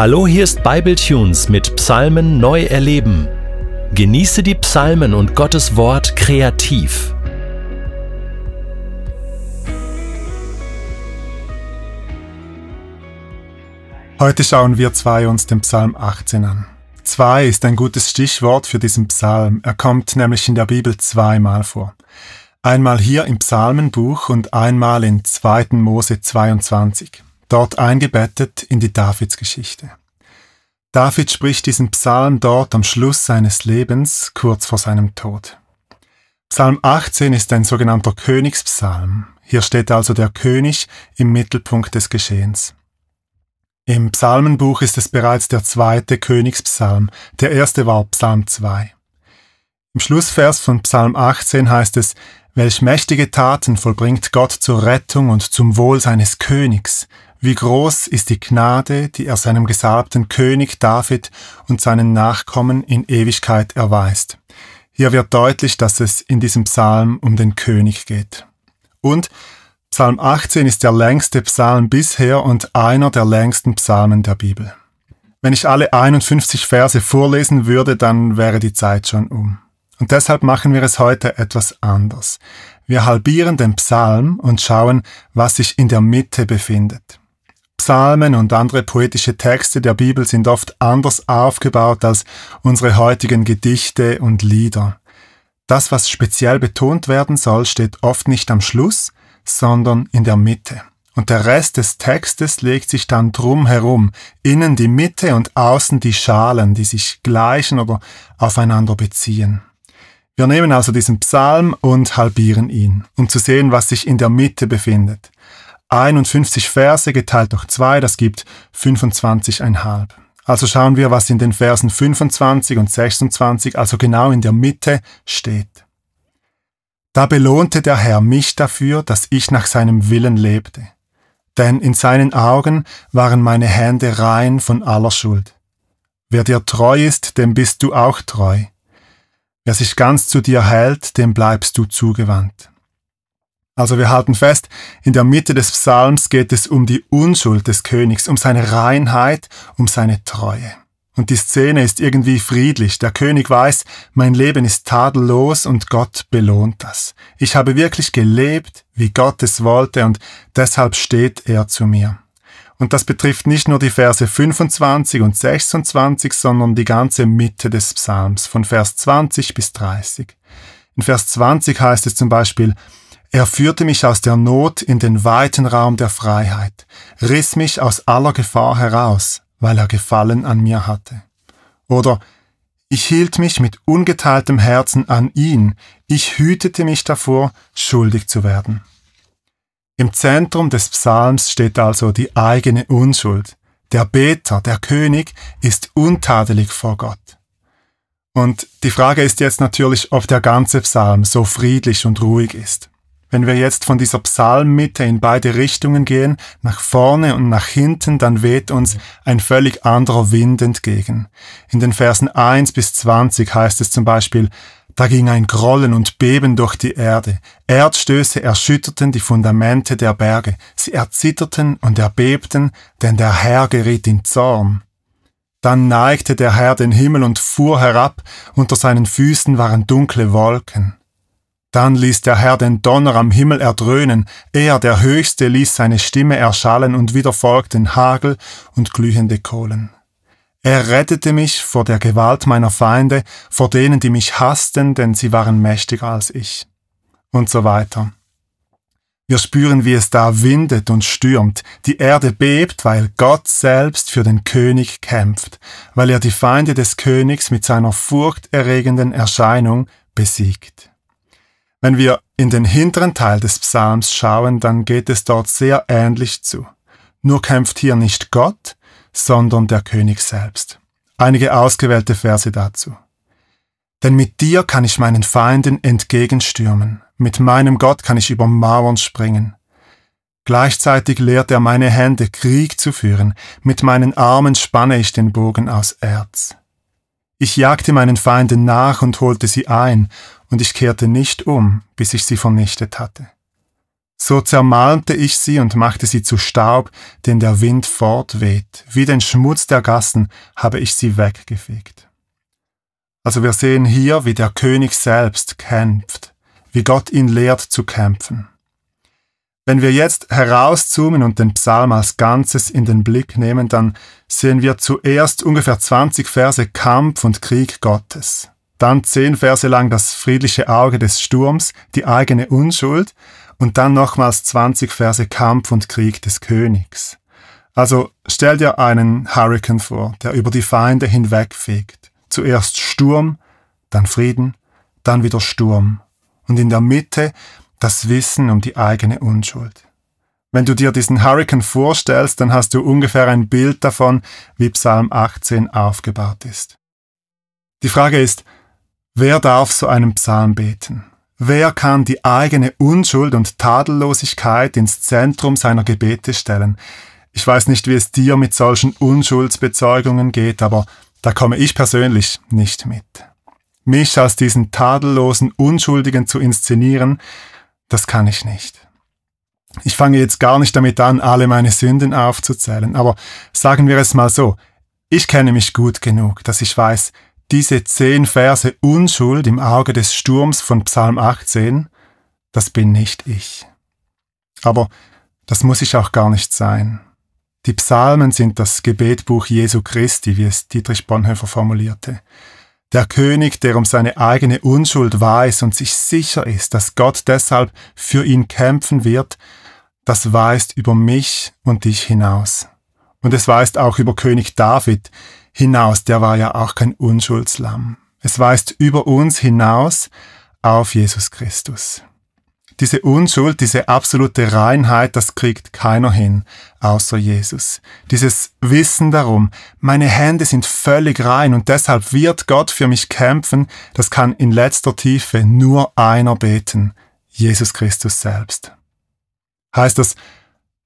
Hallo, hier ist Bibletunes mit Psalmen neu erleben. Genieße die Psalmen und Gottes Wort kreativ. Heute schauen wir zwei uns den Psalm 18 an. Zwei ist ein gutes Stichwort für diesen Psalm. Er kommt nämlich in der Bibel zweimal vor. Einmal hier im Psalmenbuch und einmal in 2. Mose 22 dort eingebettet in die Davidsgeschichte. David spricht diesen Psalm dort am Schluss seines Lebens, kurz vor seinem Tod. Psalm 18 ist ein sogenannter Königspsalm. Hier steht also der König im Mittelpunkt des Geschehens. Im Psalmenbuch ist es bereits der zweite Königspsalm, der erste war Psalm 2. Im Schlussvers von Psalm 18 heißt es, Welch mächtige Taten vollbringt Gott zur Rettung und zum Wohl seines Königs, wie groß ist die Gnade, die er seinem gesalbten König David und seinen Nachkommen in Ewigkeit erweist. Hier wird deutlich, dass es in diesem Psalm um den König geht. Und Psalm 18 ist der längste Psalm bisher und einer der längsten Psalmen der Bibel. Wenn ich alle 51 Verse vorlesen würde, dann wäre die Zeit schon um. Und deshalb machen wir es heute etwas anders. Wir halbieren den Psalm und schauen, was sich in der Mitte befindet. Psalmen und andere poetische Texte der Bibel sind oft anders aufgebaut als unsere heutigen Gedichte und Lieder. Das, was speziell betont werden soll, steht oft nicht am Schluss, sondern in der Mitte. Und der Rest des Textes legt sich dann drum herum, innen die Mitte und außen die Schalen, die sich gleichen oder aufeinander beziehen. Wir nehmen also diesen Psalm und halbieren ihn, um zu sehen, was sich in der Mitte befindet. 51 Verse geteilt durch 2, das gibt 25,5. Also schauen wir, was in den Versen 25 und 26, also genau in der Mitte, steht. Da belohnte der Herr mich dafür, dass ich nach seinem Willen lebte. Denn in seinen Augen waren meine Hände rein von aller Schuld. Wer dir treu ist, dem bist du auch treu. Wer sich ganz zu dir hält, dem bleibst du zugewandt. Also wir halten fest, in der Mitte des Psalms geht es um die Unschuld des Königs, um seine Reinheit, um seine Treue. Und die Szene ist irgendwie friedlich. Der König weiß, mein Leben ist tadellos und Gott belohnt das. Ich habe wirklich gelebt, wie Gott es wollte und deshalb steht er zu mir. Und das betrifft nicht nur die Verse 25 und 26, sondern die ganze Mitte des Psalms, von Vers 20 bis 30. In Vers 20 heißt es zum Beispiel, er führte mich aus der Not in den weiten Raum der Freiheit, riss mich aus aller Gefahr heraus, weil er Gefallen an mir hatte. Oder ich hielt mich mit ungeteiltem Herzen an ihn, ich hütete mich davor, schuldig zu werden. Im Zentrum des Psalms steht also die eigene Unschuld. Der Beter, der König, ist untadelig vor Gott. Und die Frage ist jetzt natürlich, ob der ganze Psalm so friedlich und ruhig ist. Wenn wir jetzt von dieser Psalmmitte in beide Richtungen gehen, nach vorne und nach hinten, dann weht uns ein völlig anderer Wind entgegen. In den Versen 1 bis 20 heißt es zum Beispiel, da ging ein Grollen und Beben durch die Erde. Erdstöße erschütterten die Fundamente der Berge. Sie erzitterten und erbebten, denn der Herr geriet in Zorn. Dann neigte der Herr den Himmel und fuhr herab, unter seinen Füßen waren dunkle Wolken. Dann ließ der Herr den Donner am Himmel erdröhnen, er, der Höchste, ließ seine Stimme erschallen und wieder folgten Hagel und glühende Kohlen. Er rettete mich vor der Gewalt meiner Feinde, vor denen, die mich hassten, denn sie waren mächtiger als ich. Und so weiter. Wir spüren, wie es da windet und stürmt, die Erde bebt, weil Gott selbst für den König kämpft, weil er die Feinde des Königs mit seiner furchterregenden Erscheinung besiegt. Wenn wir in den hinteren Teil des Psalms schauen, dann geht es dort sehr ähnlich zu. Nur kämpft hier nicht Gott, sondern der König selbst. Einige ausgewählte Verse dazu. Denn mit dir kann ich meinen Feinden entgegenstürmen, mit meinem Gott kann ich über Mauern springen. Gleichzeitig lehrt er meine Hände, Krieg zu führen, mit meinen Armen spanne ich den Bogen aus Erz. Ich jagte meinen Feinden nach und holte sie ein, und ich kehrte nicht um, bis ich sie vernichtet hatte. So zermalmte ich sie und machte sie zu Staub, den der Wind fortweht. Wie den Schmutz der Gassen habe ich sie weggefegt. Also wir sehen hier, wie der König selbst kämpft, wie Gott ihn lehrt zu kämpfen. Wenn wir jetzt herauszoomen und den Psalm als Ganzes in den Blick nehmen, dann sehen wir zuerst ungefähr 20 Verse Kampf und Krieg Gottes. Dann zehn Verse lang das friedliche Auge des Sturms, die eigene Unschuld und dann nochmals 20 Verse Kampf und Krieg des Königs. Also stell dir einen Hurrikan vor, der über die Feinde hinwegfegt. Zuerst Sturm, dann Frieden, dann wieder Sturm. Und in der Mitte das Wissen um die eigene Unschuld. Wenn du dir diesen Hurrikan vorstellst, dann hast du ungefähr ein Bild davon, wie Psalm 18 aufgebaut ist. Die Frage ist, wer darf so einen Psalm beten? Wer kann die eigene Unschuld und Tadellosigkeit ins Zentrum seiner Gebete stellen? Ich weiß nicht, wie es dir mit solchen Unschuldsbezeugungen geht, aber da komme ich persönlich nicht mit. Mich als diesen tadellosen Unschuldigen zu inszenieren, das kann ich nicht. Ich fange jetzt gar nicht damit an, alle meine Sünden aufzuzählen, aber sagen wir es mal so, ich kenne mich gut genug, dass ich weiß, diese zehn Verse Unschuld im Auge des Sturms von Psalm 18, das bin nicht ich. Aber das muss ich auch gar nicht sein. Die Psalmen sind das Gebetbuch Jesu Christi, wie es Dietrich Bonhoeffer formulierte. Der König, der um seine eigene Unschuld weiß und sich sicher ist, dass Gott deshalb für ihn kämpfen wird, das weist über mich und dich hinaus. Und es weist auch über König David hinaus, der war ja auch kein Unschuldslamm. Es weist über uns hinaus auf Jesus Christus. Diese Unschuld, diese absolute Reinheit, das kriegt keiner hin, außer Jesus. Dieses Wissen darum, meine Hände sind völlig rein und deshalb wird Gott für mich kämpfen, das kann in letzter Tiefe nur einer beten, Jesus Christus selbst. Heißt das,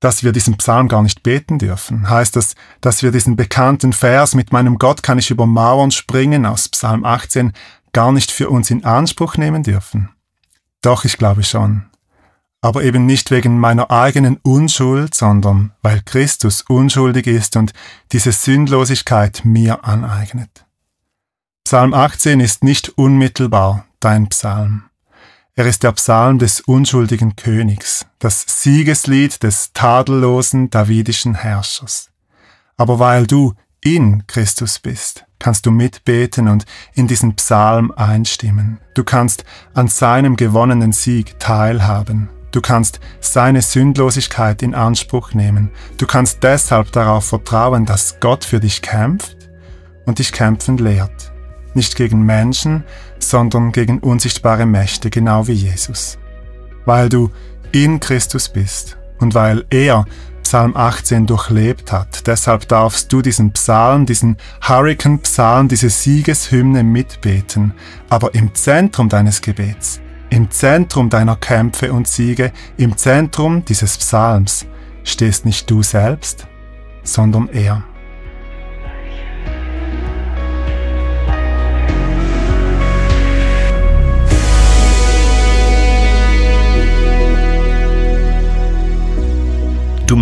dass wir diesen Psalm gar nicht beten dürfen? Heißt das, dass wir diesen bekannten Vers mit meinem Gott kann ich über Mauern springen aus Psalm 18 gar nicht für uns in Anspruch nehmen dürfen? Doch, ich glaube schon. Aber eben nicht wegen meiner eigenen Unschuld, sondern weil Christus unschuldig ist und diese Sündlosigkeit mir aneignet. Psalm 18 ist nicht unmittelbar dein Psalm. Er ist der Psalm des unschuldigen Königs, das Siegeslied des tadellosen davidischen Herrschers. Aber weil du in Christus bist, kannst du mitbeten und in diesen Psalm einstimmen. Du kannst an seinem gewonnenen Sieg teilhaben. Du kannst seine Sündlosigkeit in Anspruch nehmen. Du kannst deshalb darauf vertrauen, dass Gott für dich kämpft und dich kämpfen lehrt. Nicht gegen Menschen, sondern gegen unsichtbare Mächte, genau wie Jesus. Weil du in Christus bist und weil er Psalm 18 durchlebt hat. Deshalb darfst du diesen Psalm, diesen Hurricane-Psalm, diese Siegeshymne mitbeten, aber im Zentrum deines Gebets, im Zentrum deiner Kämpfe und Siege, im Zentrum dieses Psalms stehst nicht du selbst, sondern er.